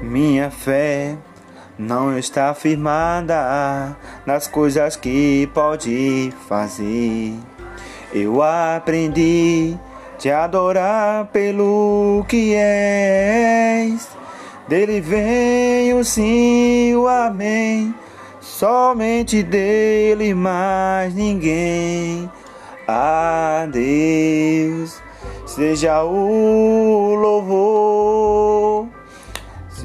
Minha fé não está firmada nas coisas que pode fazer. Eu aprendi te adorar pelo que és. Dele vem o sim, o amém. Somente dele, mais ninguém. A Deus seja o louvor.